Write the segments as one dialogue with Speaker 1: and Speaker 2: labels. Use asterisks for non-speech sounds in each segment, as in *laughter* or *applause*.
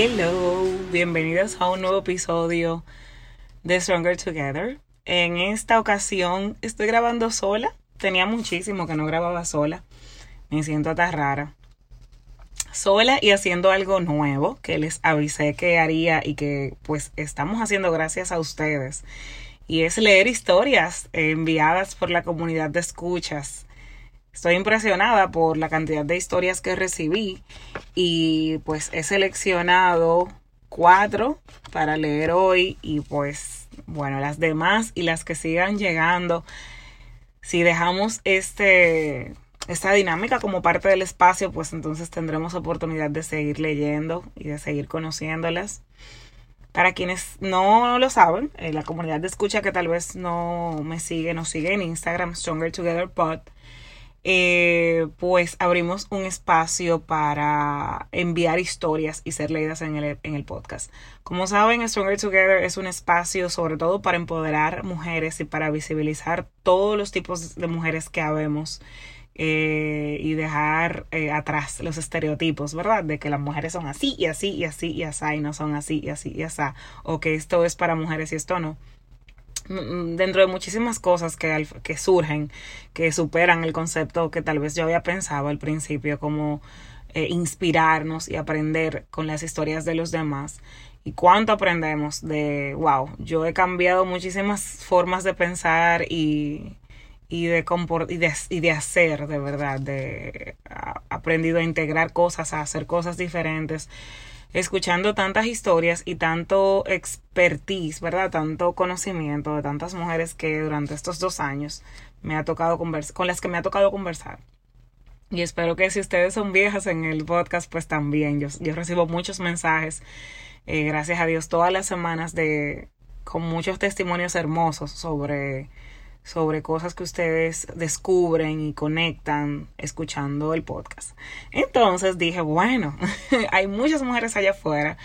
Speaker 1: Hello, bienvenidos a un nuevo episodio de Stronger Together. En esta ocasión estoy grabando sola. Tenía muchísimo que no grababa sola. Me siento tan rara. Sola y haciendo algo nuevo que les avisé que haría y que pues estamos haciendo gracias a ustedes. Y es leer historias enviadas por la comunidad de escuchas Estoy impresionada por la cantidad de historias que recibí y pues he seleccionado cuatro para leer hoy y pues bueno, las demás y las que sigan llegando. Si dejamos este esta dinámica como parte del espacio, pues entonces tendremos oportunidad de seguir leyendo y de seguir conociéndolas. Para quienes no lo saben, eh, la comunidad de escucha que tal vez no me sigue, nos sigue en Instagram, Stronger Together Pod eh, pues abrimos un espacio para enviar historias y ser leídas en el, en el podcast. Como saben, Stronger Together es un espacio sobre todo para empoderar mujeres y para visibilizar todos los tipos de mujeres que habemos. Eh, y dejar eh, atrás los estereotipos, ¿verdad? De que las mujeres son así y así y así y así y no son así y así y así, o que esto es para mujeres y esto no. Mm, dentro de muchísimas cosas que, que surgen, que superan el concepto que tal vez yo había pensado al principio, como eh, inspirarnos y aprender con las historias de los demás. Y cuánto aprendemos de, wow, yo he cambiado muchísimas formas de pensar y, y de, y de, y de hacer, de verdad, de aprendido a integrar cosas, a hacer cosas diferentes escuchando tantas historias y tanto expertise, ¿verdad? Tanto conocimiento de tantas mujeres que durante estos dos años me ha tocado conversar, con las que me ha tocado conversar. Y espero que si ustedes son viejas en el podcast, pues también. Yo, yo recibo muchos mensajes, eh, gracias a Dios, todas las semanas de con muchos testimonios hermosos sobre sobre cosas que ustedes descubren y conectan escuchando el podcast. Entonces dije, bueno, *laughs* hay muchas mujeres allá afuera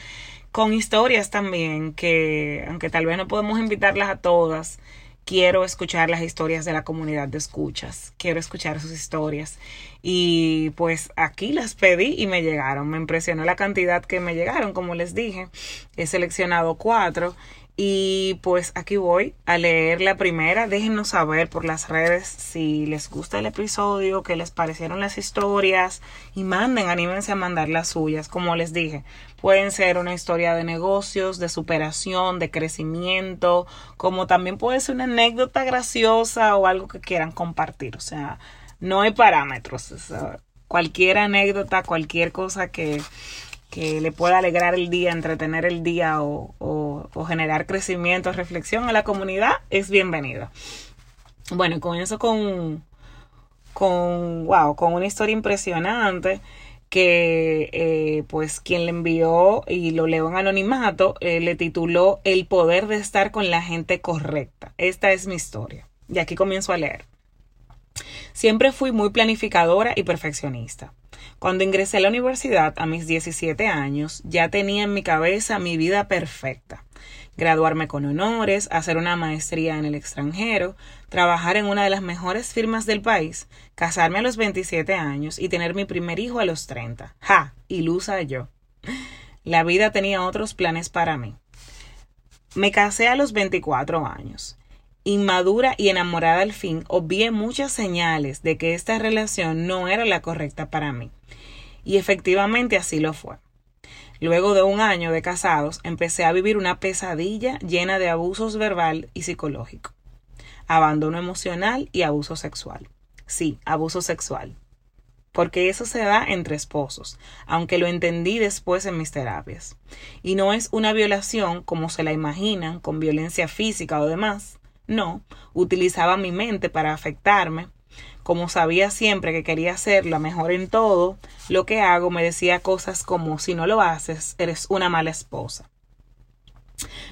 Speaker 1: con historias también que, aunque tal vez no podemos invitarlas a todas, quiero escuchar las historias de la comunidad de escuchas, quiero escuchar sus historias. Y pues aquí las pedí y me llegaron, me impresionó la cantidad que me llegaron, como les dije, he seleccionado cuatro y pues aquí voy a leer la primera. Déjenos saber por las redes si les gusta el episodio, qué les parecieron las historias y manden, anímense a mandar las suyas. Como les dije, pueden ser una historia de negocios, de superación, de crecimiento, como también puede ser una anécdota graciosa o algo que quieran compartir. O sea, no hay parámetros. cualquier anécdota, cualquier cosa que que le pueda alegrar el día, entretener el día o, generar crecimiento, reflexión a la comunidad, es bienvenido. Bueno, comienzo con, con, wow, con una historia impresionante que eh, pues quien le envió y lo leo en anonimato eh, le tituló El poder de estar con la gente correcta. Esta es mi historia. Y aquí comienzo a leer. Siempre fui muy planificadora y perfeccionista. Cuando ingresé a la universidad a mis 17 años, ya tenía en mi cabeza mi vida perfecta. Graduarme con honores, hacer una maestría en el extranjero, trabajar en una de las mejores firmas del país, casarme a los 27 años y tener mi primer hijo a los 30. ¡Ja! Ilusa yo. La vida tenía otros planes para mí. Me casé a los 24 años. Inmadura y enamorada al fin, obvié muchas señales de que esta relación no era la correcta para mí. Y efectivamente así lo fue. Luego de un año de casados, empecé a vivir una pesadilla llena de abusos verbal y psicológico, abandono emocional y abuso sexual. Sí, abuso sexual. Porque eso se da entre esposos, aunque lo entendí después en mis terapias. Y no es una violación como se la imaginan, con violencia física o demás. No, utilizaba mi mente para afectarme. Como sabía siempre que quería ser la mejor en todo, lo que hago me decía cosas como si no lo haces, eres una mala esposa.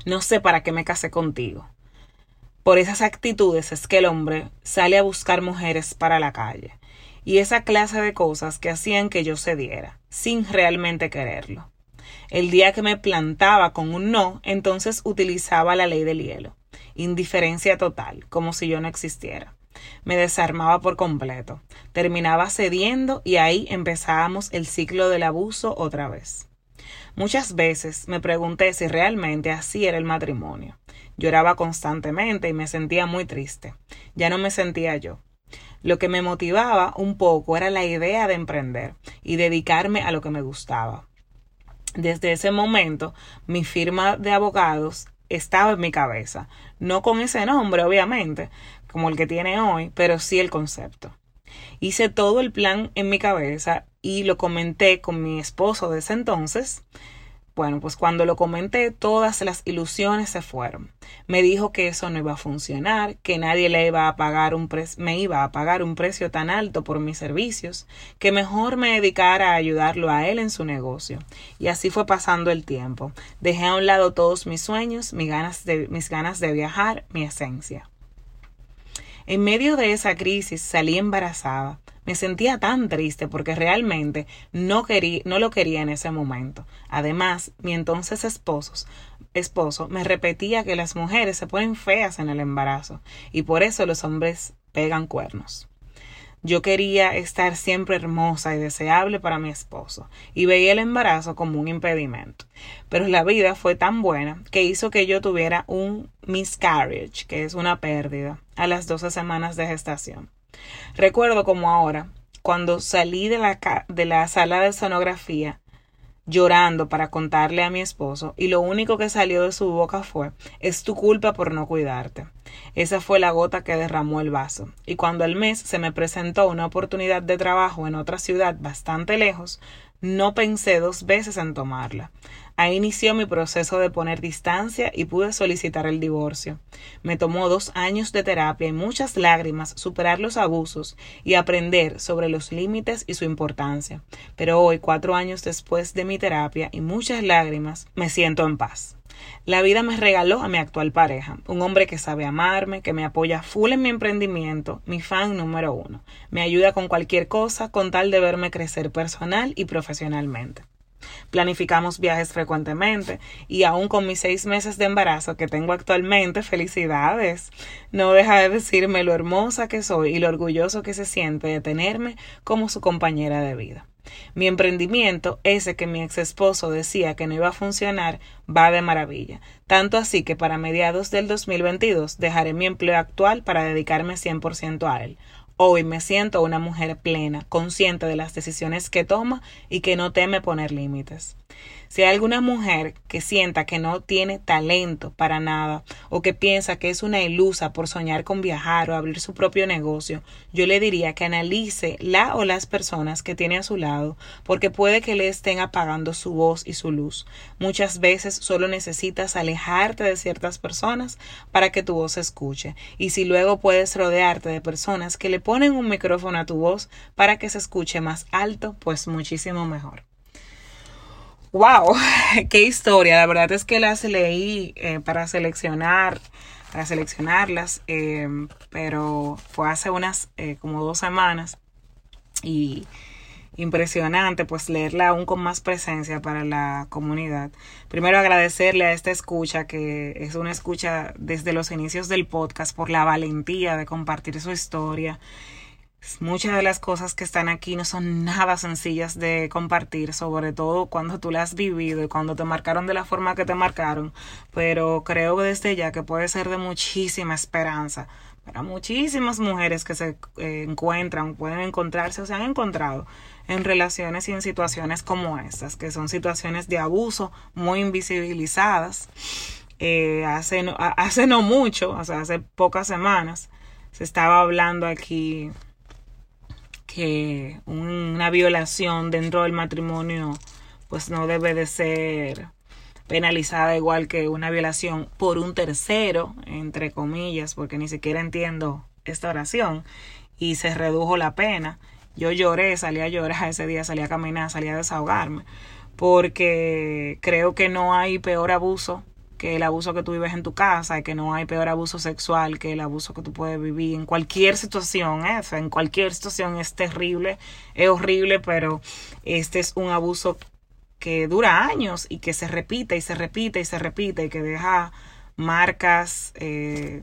Speaker 1: No sé para qué me casé contigo. Por esas actitudes es que el hombre sale a buscar mujeres para la calle. Y esa clase de cosas que hacían que yo cediera, sin realmente quererlo. El día que me plantaba con un no, entonces utilizaba la ley del hielo indiferencia total, como si yo no existiera. Me desarmaba por completo. Terminaba cediendo y ahí empezábamos el ciclo del abuso otra vez. Muchas veces me pregunté si realmente así era el matrimonio. Lloraba constantemente y me sentía muy triste. Ya no me sentía yo. Lo que me motivaba un poco era la idea de emprender y dedicarme a lo que me gustaba. Desde ese momento, mi firma de abogados estaba en mi cabeza, no con ese nombre, obviamente, como el que tiene hoy, pero sí el concepto. Hice todo el plan en mi cabeza y lo comenté con mi esposo de ese entonces. Bueno, pues cuando lo comenté, todas las ilusiones se fueron. Me dijo que eso no iba a funcionar, que nadie le iba a pagar un me iba a pagar un precio tan alto por mis servicios, que mejor me dedicara a ayudarlo a él en su negocio. Y así fue pasando el tiempo. Dejé a un lado todos mis sueños, mis ganas de, mis ganas de viajar, mi esencia. En medio de esa crisis salí embarazada. Me sentía tan triste porque realmente no, quería, no lo quería en ese momento. Además, mi entonces esposo, esposo me repetía que las mujeres se ponen feas en el embarazo y por eso los hombres pegan cuernos. Yo quería estar siempre hermosa y deseable para mi esposo, y veía el embarazo como un impedimento. Pero la vida fue tan buena que hizo que yo tuviera un miscarriage, que es una pérdida, a las 12 semanas de gestación. Recuerdo como ahora, cuando salí de la, de la sala de sonografía, llorando para contarle a mi esposo y lo único que salió de su boca fue es tu culpa por no cuidarte. Esa fue la gota que derramó el vaso. Y cuando al mes se me presentó una oportunidad de trabajo en otra ciudad bastante lejos, no pensé dos veces en tomarla. Ahí inició mi proceso de poner distancia y pude solicitar el divorcio. Me tomó dos años de terapia y muchas lágrimas superar los abusos y aprender sobre los límites y su importancia. Pero hoy, cuatro años después de mi terapia y muchas lágrimas, me siento en paz. La vida me regaló a mi actual pareja, un hombre que sabe amarme, que me apoya full en mi emprendimiento, mi fan número uno. Me ayuda con cualquier cosa con tal de verme crecer personal y profesionalmente. Planificamos viajes frecuentemente y aún con mis seis meses de embarazo que tengo actualmente, felicidades. No deja de decirme lo hermosa que soy y lo orgulloso que se siente de tenerme como su compañera de vida. Mi emprendimiento, ese que mi ex esposo decía que no iba a funcionar, va de maravilla. Tanto así que para mediados del 2022 dejaré mi empleo actual para dedicarme 100% a él. Hoy me siento una mujer plena, consciente de las decisiones que toma y que no teme poner límites. Si hay alguna mujer que sienta que no tiene talento para nada o que piensa que es una ilusa por soñar con viajar o abrir su propio negocio, yo le diría que analice la o las personas que tiene a su lado porque puede que le estén apagando su voz y su luz. Muchas veces solo necesitas alejarte de ciertas personas para que tu voz se escuche y si luego puedes rodearte de personas que le ponen un micrófono a tu voz para que se escuche más alto, pues muchísimo mejor. Wow, *laughs* qué historia. La verdad es que las leí eh, para seleccionar, para seleccionarlas, eh, pero fue hace unas eh, como dos semanas y impresionante pues leerla aún con más presencia para la comunidad. Primero agradecerle a esta escucha que es una escucha desde los inicios del podcast por la valentía de compartir su historia Muchas de las cosas que están aquí no son nada sencillas de compartir, sobre todo cuando tú las has vivido y cuando te marcaron de la forma que te marcaron, pero creo desde ya que puede ser de muchísima esperanza para muchísimas mujeres que se eh, encuentran, pueden encontrarse o se han encontrado en relaciones y en situaciones como estas, que son situaciones de abuso muy invisibilizadas. Eh, hace, hace no mucho, o sea, hace pocas semanas, se estaba hablando aquí que una violación dentro del matrimonio pues no debe de ser penalizada igual que una violación por un tercero, entre comillas, porque ni siquiera entiendo esta oración, y se redujo la pena. Yo lloré, salí a llorar ese día, salí a caminar, salí a desahogarme, porque creo que no hay peor abuso que el abuso que tú vives en tu casa y que no hay peor abuso sexual que el abuso que tú puedes vivir en cualquier situación, ¿eh? en cualquier situación es terrible, es horrible, pero este es un abuso que dura años y que se repite y se repite y se repite y que deja marcas eh,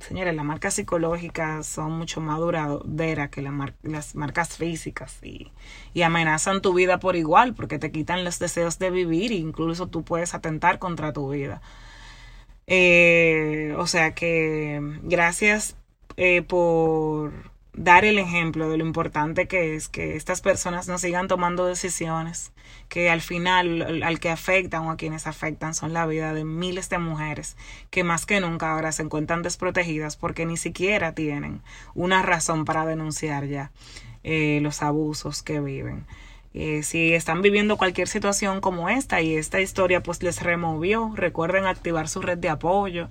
Speaker 1: señores, las marcas psicológicas son mucho más duraderas que las marcas físicas y, y, amenazan tu vida por igual porque te quitan los deseos de vivir e incluso tú puedes atentar contra tu vida. Eh, o sea que gracias eh, por dar el ejemplo de lo importante que es que estas personas no sigan tomando decisiones que al final al que afectan o a quienes afectan son la vida de miles de mujeres que más que nunca ahora se encuentran desprotegidas porque ni siquiera tienen una razón para denunciar ya eh, los abusos que viven. Eh, si están viviendo cualquier situación como esta y esta historia pues les removió, recuerden activar su red de apoyo,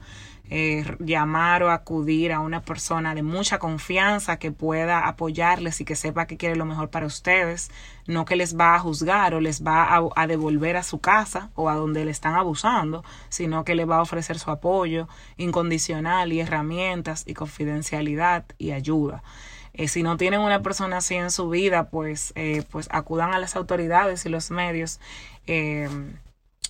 Speaker 1: eh, llamar o acudir a una persona de mucha confianza que pueda apoyarles y que sepa que quiere lo mejor para ustedes, no que les va a juzgar o les va a, devolver a su casa o a donde le están abusando, sino que le va a ofrecer su apoyo incondicional y herramientas y confidencialidad y ayuda. Eh, si no tienen una persona así en su vida, pues, eh, pues acudan a las autoridades y los medios.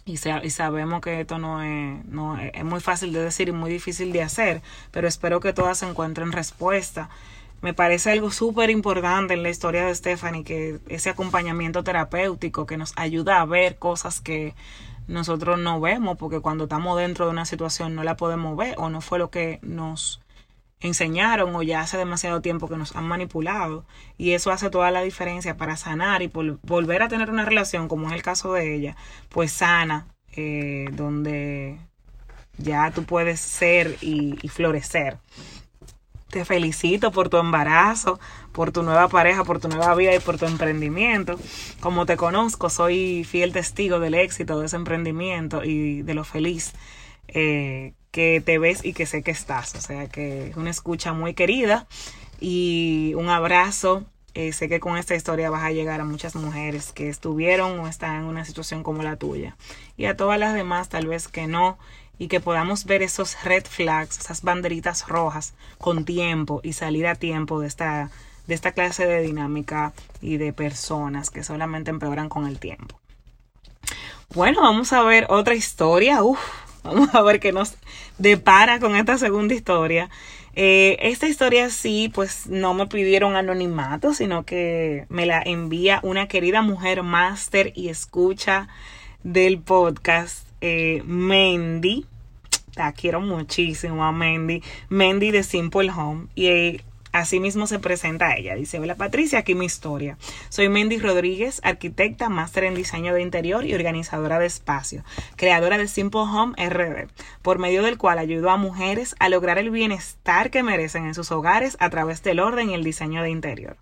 Speaker 1: Y, sabemos que esto no es, no es muy fácil de decir y muy difícil de hacer, pero espero que todas encuentren respuesta. Me parece algo súper importante en la historia de Stephanie, que ese acompañamiento terapéutico que nos ayuda a ver cosas que nosotros no vemos, porque cuando estamos dentro de una situación no la podemos ver o no fue lo que nos enseñaron o ya hace demasiado tiempo que nos han manipulado y eso hace toda la diferencia para sanar y volver a tener una relación como es el caso de ella pues sana eh, donde ya tú puedes ser y, florecer te felicito por tu embarazo, por tu nueva pareja, por tu nueva vida y por tu emprendimiento. Como te conozco, soy fiel testigo del éxito de ese emprendimiento y de lo feliz eh, que te ves y que sé que estás. O sea que es una escucha muy querida y un abrazo. Eh, sé que con esta historia vas a llegar a muchas mujeres que estuvieron o están en una situación como la tuya. Y a todas las demás tal vez que no. Y que podamos ver esos red flags, esas banderitas rojas con tiempo y salir a tiempo de esta, de esta clase de dinámica y de personas que solamente empeoran con el tiempo. Bueno, vamos a ver otra historia. Uf, *laughs* Vamos a ver qué nos depara con esta segunda historia. Eh, esta historia sí, pues no me pidieron anonimato, sino que me la envía una querida mujer máster y escucha del podcast, eh, Mendy. La quiero muchísimo a Mendy. Mendy de Simple Home. Y Asimismo se presenta ella. Dice, hola Patricia, aquí mi historia. Soy Mendy Rodríguez, arquitecta, máster en diseño de interior y organizadora de espacio, creadora de Simple Home RD, por medio del cual ayudo a mujeres a lograr el bienestar que merecen en sus hogares a través del orden y el diseño de interior.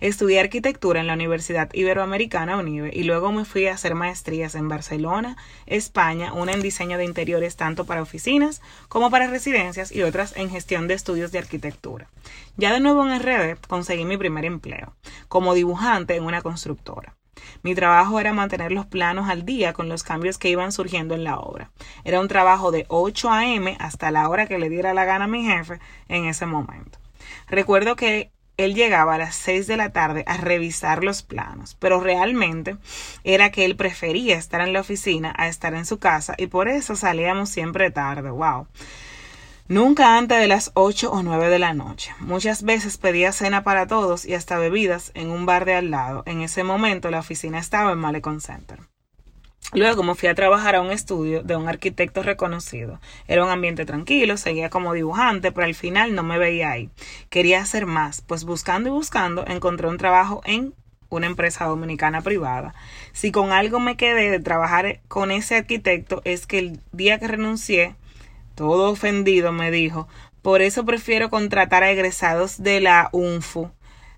Speaker 1: Estudié arquitectura en la Universidad Iberoamericana UNIBE y luego me fui a hacer maestrías en Barcelona, España, una en diseño de interiores tanto para oficinas como para residencias y otras en gestión de estudios de arquitectura. Ya de nuevo en RD conseguí mi primer empleo, como dibujante en una constructora. Mi trabajo era mantener los planos al día con los cambios que iban surgiendo en la obra. Era un trabajo de 8 a.m. hasta la hora que le diera la gana a mi jefe en ese momento. Recuerdo que él llegaba a las 6 de la tarde a revisar los planos, pero realmente era que él prefería estar en la oficina a estar en su casa y por eso salíamos siempre tarde. Wow. Nunca antes de las 8 o 9 de la noche. Muchas veces pedía cena para todos y hasta bebidas en un bar de al lado. En ese momento la oficina estaba en Malecon Center. Luego me fui a trabajar a un estudio de un arquitecto reconocido. Era un ambiente tranquilo, seguía como dibujante, pero al final no me veía ahí. Quería hacer más, pues buscando y buscando encontré un trabajo en una empresa dominicana privada. Si con algo me quedé de trabajar con ese arquitecto es que el día que renuncié, todo ofendido me dijo, por eso prefiero contratar a egresados de la UNFU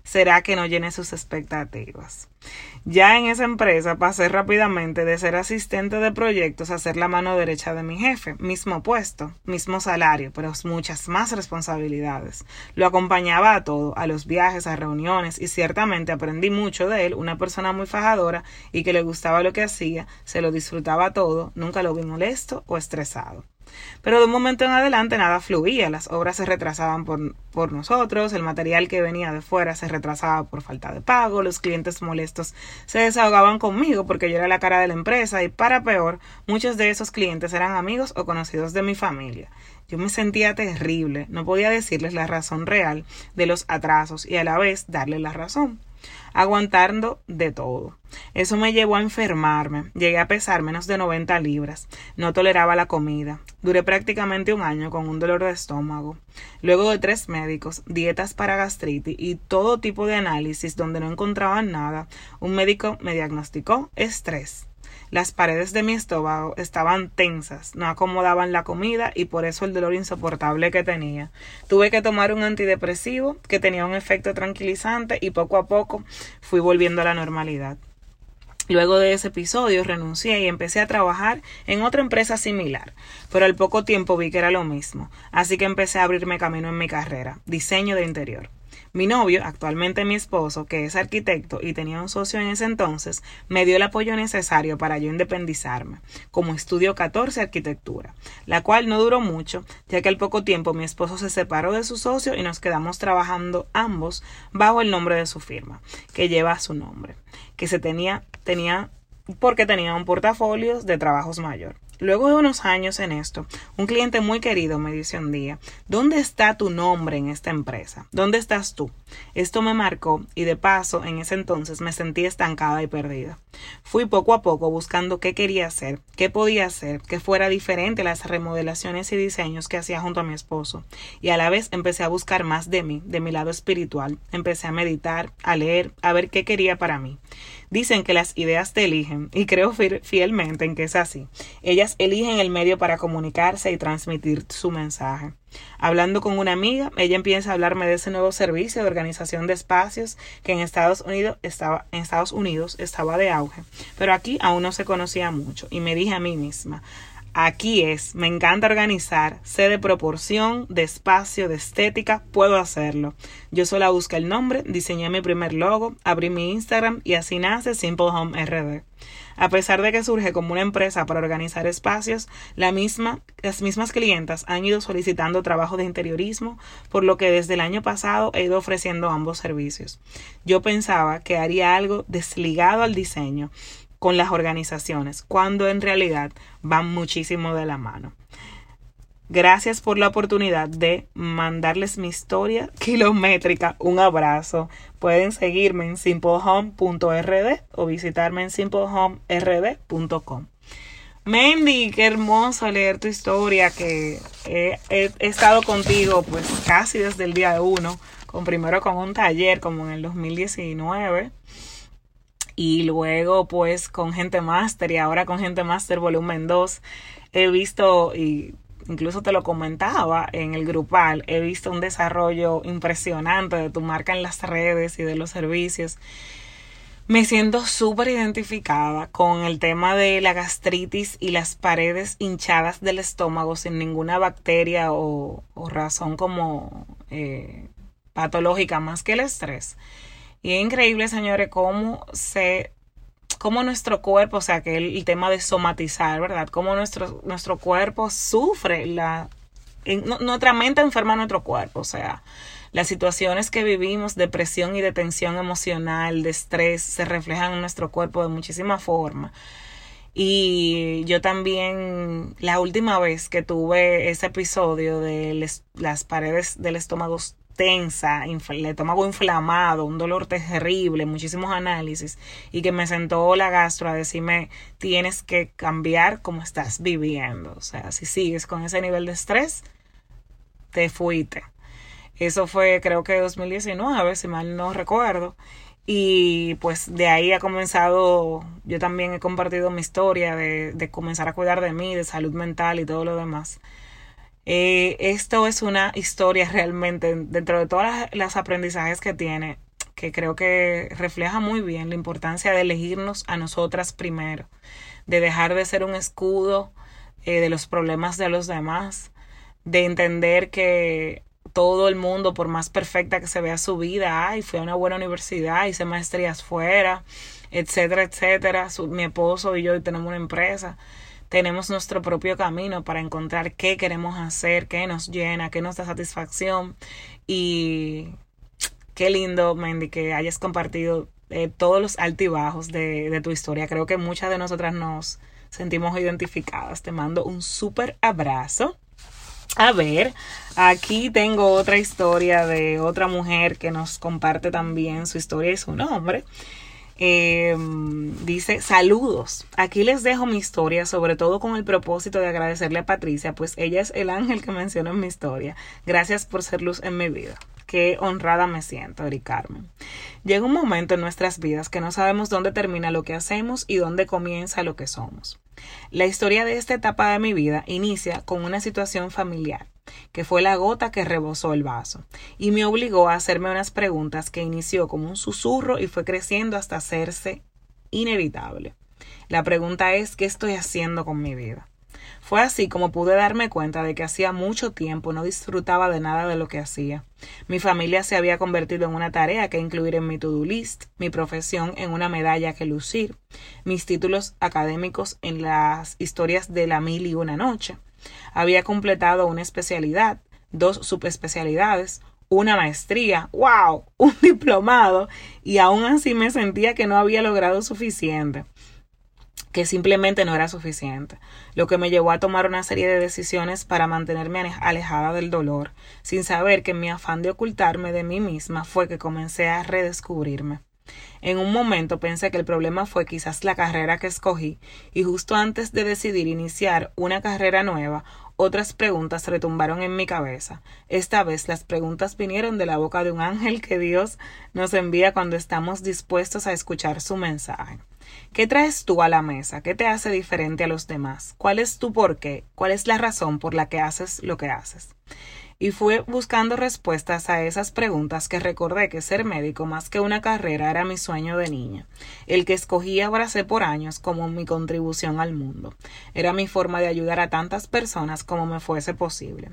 Speaker 1: será que no llene sus expectativas. Ya en esa empresa pasé rápidamente de ser asistente de proyectos a ser la mano derecha de mi jefe, mismo puesto, mismo salario, pero muchas más responsabilidades. Lo acompañaba a todo, a los viajes, a reuniones, y ciertamente aprendí mucho de él, una persona muy fajadora y que le gustaba lo que hacía, se lo disfrutaba todo, nunca lo vi molesto o estresado. Pero de un momento en adelante nada fluía, las obras se retrasaban por, por nosotros, el material que venía de fuera se retrasaba por falta de pago, los clientes molestos se desahogaban conmigo porque yo era la cara de la empresa y para peor, muchos de esos clientes eran amigos o conocidos de mi familia. Yo me sentía terrible, no podía decirles la razón real de los atrasos y a la vez darles la razón aguantando de todo. Eso me llevó a enfermarme. Llegué a pesar menos de 90 libras. No toleraba la comida. Duré prácticamente un año con un dolor de estómago. Luego de tres médicos, dietas para gastritis y todo tipo de análisis donde no encontraban nada, un médico me diagnosticó estrés. Las paredes de mi estómago estaban tensas, no acomodaban la comida y por eso el dolor insoportable que tenía. Tuve que tomar un antidepresivo que tenía un efecto tranquilizante y poco a poco fui volviendo a la normalidad. Luego de ese episodio renuncié y empecé a trabajar en otra empresa similar, pero al poco tiempo vi que era lo mismo, así que empecé a abrirme camino en mi carrera, diseño de interior. Mi novio, actualmente mi esposo, que es arquitecto y tenía un socio en ese entonces, me dio el apoyo necesario para yo independizarme, como estudio 14 arquitectura, la cual no duró mucho, ya que al poco tiempo mi esposo se separó de su socio y nos quedamos trabajando ambos bajo el nombre de su firma, que lleva su nombre, que se tenía, tenía porque tenía un portafolio de trabajos mayor. Luego de unos años en esto, un cliente muy querido me dice un día, ¿dónde está tu nombre en esta empresa? ¿Dónde estás tú? Esto me marcó y de paso en ese entonces me sentí estancada y perdida. Fui poco a poco buscando qué quería hacer, qué podía hacer, que fuera diferente a las remodelaciones y diseños que hacía junto a mi esposo. Y a la vez empecé a buscar más de mí, de mi lado espiritual. Empecé a meditar, a leer, a ver qué quería para mí. Dicen que las ideas te eligen y creo fielmente en que es así. Ellas eligen el medio para comunicarse y transmitir su mensaje. Hablando con una amiga, ella empieza a hablarme de ese nuevo servicio de organización de espacios que en Estados Unidos estaba, en Estados Unidos estaba de auge, pero aquí aún no se conocía mucho y me dije a mí misma, Aquí es, me encanta organizar, sé de proporción, de espacio, de estética, puedo hacerlo. Yo solo busqué el nombre, diseñé mi primer logo, abrí mi Instagram y así nace Simple Home RD. A pesar de que surge como una empresa para organizar espacios, la misma, las mismas clientas han ido solicitando trabajo de interiorismo, por lo que desde el año pasado he ido ofreciendo ambos servicios. Yo pensaba que haría algo desligado al diseño, con las organizaciones, cuando en realidad van muchísimo de la mano. Gracias por la oportunidad de mandarles mi historia kilométrica. Un abrazo. Pueden seguirme en simplehome.rd o visitarme en simplehomerd.com. Mendy, qué hermoso leer tu historia, que he, estado contigo pues casi desde el día de uno, con primero con un taller como en el 2019 y luego pues con Gente Master y ahora con Gente Master volumen 2 he visto y incluso te lo comentaba en el grupal, he visto un desarrollo impresionante de tu marca en las redes y de los servicios. Me siento súper identificada con el tema de la gastritis y las paredes hinchadas del estómago sin ninguna bacteria o, razón como eh, patológica más que el estrés. Y es increíble, señores, cómo se cómo nuestro cuerpo, o sea, que el, tema de somatizar, ¿verdad? Cómo nuestro, nuestro cuerpo sufre la... nuestra mente enferma nuestro cuerpo, o sea, las situaciones que vivimos, depresión y de tensión emocional, de estrés, se reflejan en nuestro cuerpo de muchísimas formas. Y yo también, la última vez que tuve ese episodio de las paredes del estómago tensa, el estómago inflamado, un dolor terrible, muchísimos análisis y que me sentó la gastro a decirme tienes que cambiar cómo estás viviendo. O sea, si sigues con ese nivel de estrés, te fuiste. Eso fue creo que 2019, si mal no recuerdo. Y pues de ahí ha comenzado, yo también he compartido mi historia de, de comenzar a cuidar de mí, de salud mental y todo lo demás. Eh, esto es una historia realmente, dentro de todas las, aprendizajes que tiene, que creo que refleja muy bien la importancia de elegirnos a nosotras primero, de dejar de ser un escudo eh, de los problemas de los demás, de entender que todo el mundo, por más perfecta que se vea su vida, ay, fui a una buena universidad, hice maestrías fuera, etcétera, etcétera, mi esposo y yo tenemos una empresa tenemos nuestro propio camino para encontrar qué queremos hacer, qué nos llena, qué nos da satisfacción. Y qué lindo, Mandy, que hayas compartido eh, todos los altibajos de, de tu historia. Creo que muchas de nosotras nos sentimos identificadas. Te mando un súper abrazo. A ver, aquí tengo otra historia de otra mujer que nos comparte también su historia y su nombre. Eh, dice, saludos. Aquí les dejo mi historia, sobre todo con el propósito de agradecerle a Patricia, pues ella es el ángel que menciono en mi historia. Gracias por ser luz en mi vida. Qué honrada me siento, Eri Carmen. Llega un momento en nuestras vidas que no sabemos dónde termina lo que hacemos y dónde comienza lo que somos. La historia de esta etapa de mi vida inicia con una situación familiar, que fue la gota que rebosó el vaso, y me obligó a hacerme unas preguntas que inició como un susurro y fue creciendo hasta hacerse inevitable. La pregunta es ¿qué estoy haciendo con mi vida? Fue así como pude darme cuenta de que hacía mucho tiempo no disfrutaba de nada de lo que hacía. Mi familia se había convertido en una tarea que incluir en mi to-do list, mi profesión en una medalla que lucir, mis títulos académicos en las historias de la mil y una noche. Había completado una especialidad, dos subespecialidades, una maestría, wow, *laughs* un diplomado, y aún así me sentía que no había logrado suficiente que simplemente no era suficiente, lo que me llevó a tomar una serie de decisiones para mantenerme alejada del dolor, sin saber que mi afán de ocultarme de mí misma fue que comencé a redescubrirme. En un momento pensé que el problema fue quizás la carrera que escogí, y justo antes de decidir iniciar una carrera nueva, otras preguntas retumbaron en mi cabeza. Esta vez las preguntas vinieron de la boca de un ángel que Dios nos envía cuando estamos dispuestos a escuchar su mensaje. ¿Qué traes tú a la mesa? ¿Qué te hace diferente a los demás? ¿Cuál es tu por qué? ¿Cuál es la razón por la que haces lo que haces? Y fue buscando respuestas a esas preguntas que recordé que ser médico más que una carrera era mi sueño de niña, el que escogí abracé por años como mi contribución al mundo. Era mi forma de ayudar a tantas personas como me fuese posible.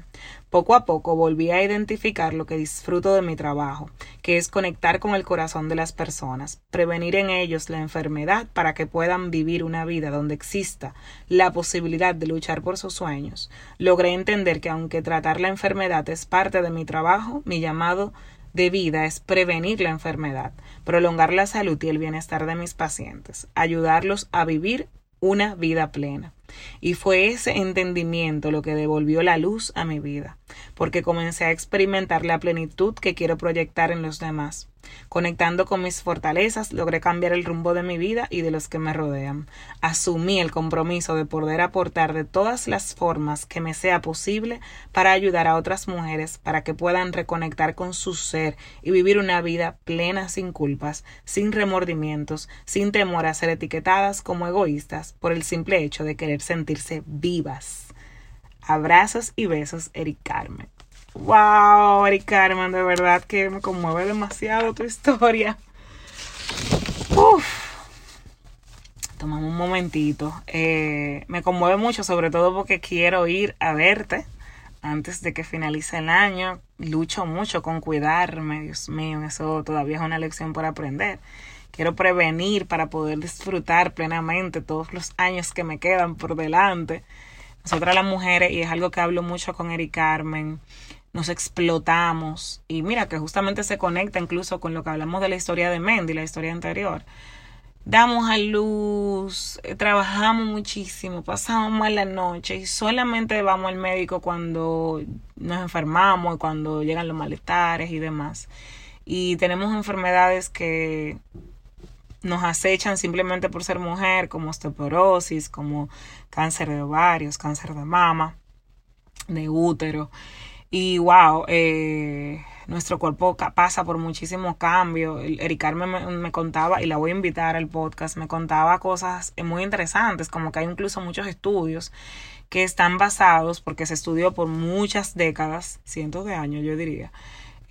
Speaker 1: Poco a poco volví a identificar lo que disfruto de mi trabajo, que es conectar con el corazón de las personas, prevenir en ellos la enfermedad para que puedan vivir una vida donde exista la posibilidad de luchar por sus sueños. Logré entender que aunque tratar la enfermedad es parte de mi trabajo, mi llamado de vida es prevenir la enfermedad, prolongar la salud y el bienestar de mis pacientes, ayudarlos a vivir una vida plena. Y fue ese entendimiento lo que devolvió la luz a mi vida, porque comencé a experimentar la plenitud que quiero proyectar en los demás. Conectando con mis fortalezas, logré cambiar el rumbo de mi vida y de los que me rodean. Asumí el compromiso de poder aportar de todas las formas que me sea posible para ayudar a otras mujeres para que puedan reconectar con su ser y vivir una vida plena sin culpas, sin remordimientos, sin temor a ser etiquetadas como egoístas por el simple hecho de querer sentirse vivas. Abrazos y besos, Eric Carmen. Wow, Eric Carmen, de verdad que me conmueve demasiado tu historia. Uf. Tomamos un momentito. Eh, me conmueve mucho, sobre todo porque quiero ir a verte antes de que finalice el año. Lucho mucho con cuidarme, Dios mío, eso todavía es una lección por aprender. Quiero prevenir para poder disfrutar plenamente todos los años que me quedan por delante. Nosotras las mujeres, y es algo que hablo mucho con Eric Carmen, nos explotamos. Y mira que justamente se conecta incluso con lo que hablamos de la historia de Mendy, la historia anterior. Damos a luz, eh, trabajamos muchísimo, pasamos mal la noche y solamente vamos al médico cuando nos enfermamos cuando llegan los malestares y demás. Y tenemos enfermedades que nos acechan simplemente por ser mujer, como osteoporosis, como cáncer de ovarios, cáncer de mama, de útero. Y wow, eh, nuestro cuerpo pasa por muchísimos cambios. Eric Carmen me, contaba, y la voy a invitar al podcast, me contaba cosas muy interesantes, como que hay incluso muchos estudios que están basados, porque se estudió por muchas décadas, cientos de años yo diría,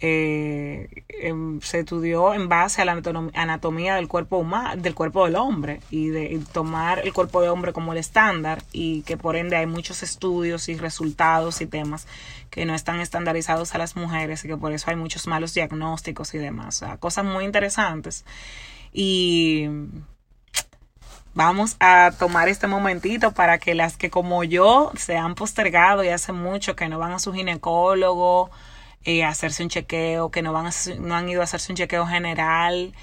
Speaker 1: eh, em, se estudió en base a la anatomía del cuerpo humano, del cuerpo del hombre y de tomar el cuerpo del hombre como el estándar y que por ende hay muchos estudios y resultados y temas que no están estandarizados a las mujeres y que por eso hay muchos malos diagnósticos y demás, o sea, cosas muy interesantes. Y vamos a tomar este momentito para que las que como yo se han postergado y hace mucho que no van a su ginecólogo, eh, hacerse un chequeo, que no, van a, no han ido a hacerse un chequeo general,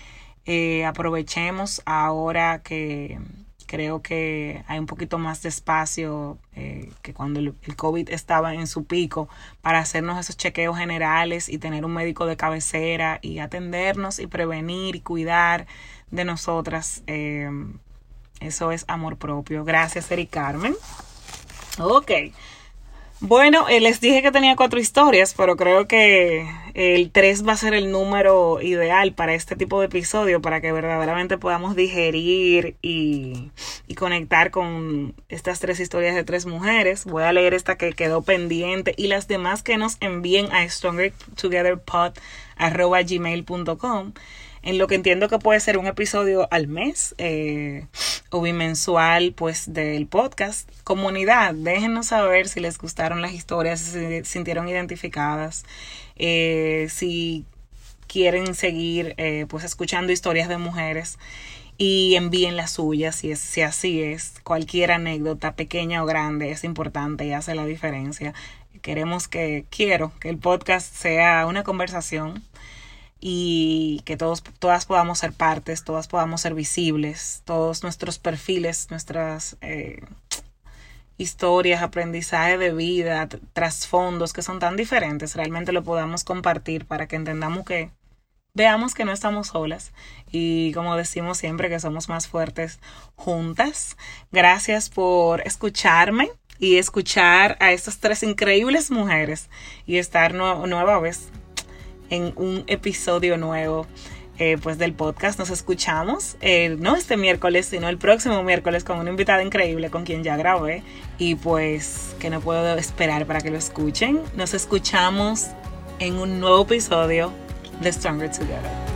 Speaker 1: eh, aprovechemos ahora que creo que hay un poquito más de espacio eh, que cuando el, COVID estaba en su pico para hacernos esos chequeos generales y tener un médico de cabecera y atendernos y prevenir y cuidar de nosotras. Eh, eso es amor propio. Gracias, Eri Carmen. Ok. Bueno, eh, les dije que tenía cuatro historias, pero creo que el tres va a ser el número ideal para este tipo de episodio, para que verdaderamente podamos digerir y, y conectar con estas tres historias de tres mujeres. Voy a leer esta que quedó pendiente y las demás que nos envíen a strongertogetherpod.gmail.com en lo que entiendo que puede ser un episodio al mes eh, o bimensual pues del podcast. Comunidad, déjenos saber si les gustaron las historias, si se sintieron identificadas, eh, si quieren seguir eh, pues escuchando historias de mujeres y envíen las suyas si, es, si así es. Cualquier anécdota, pequeña o grande, es importante y hace la diferencia. Queremos que, quiero que el podcast sea una conversación y que todos, todas podamos ser partes, todas podamos ser visibles, todos nuestros perfiles, nuestras eh, historias, aprendizaje de vida, trasfondos que son tan diferentes, realmente lo podamos compartir para que entendamos que veamos que no estamos solas y como decimos siempre que somos más fuertes juntas. Gracias por escucharme y escuchar a estas tres increíbles mujeres y estar nueva vez en un episodio nuevo eh, pues del podcast. Nos escuchamos, eh, no este miércoles, sino el próximo miércoles con una invitada increíble con quien ya grabé y pues que no puedo esperar para que lo escuchen. Nos escuchamos en un nuevo episodio de Stronger Together.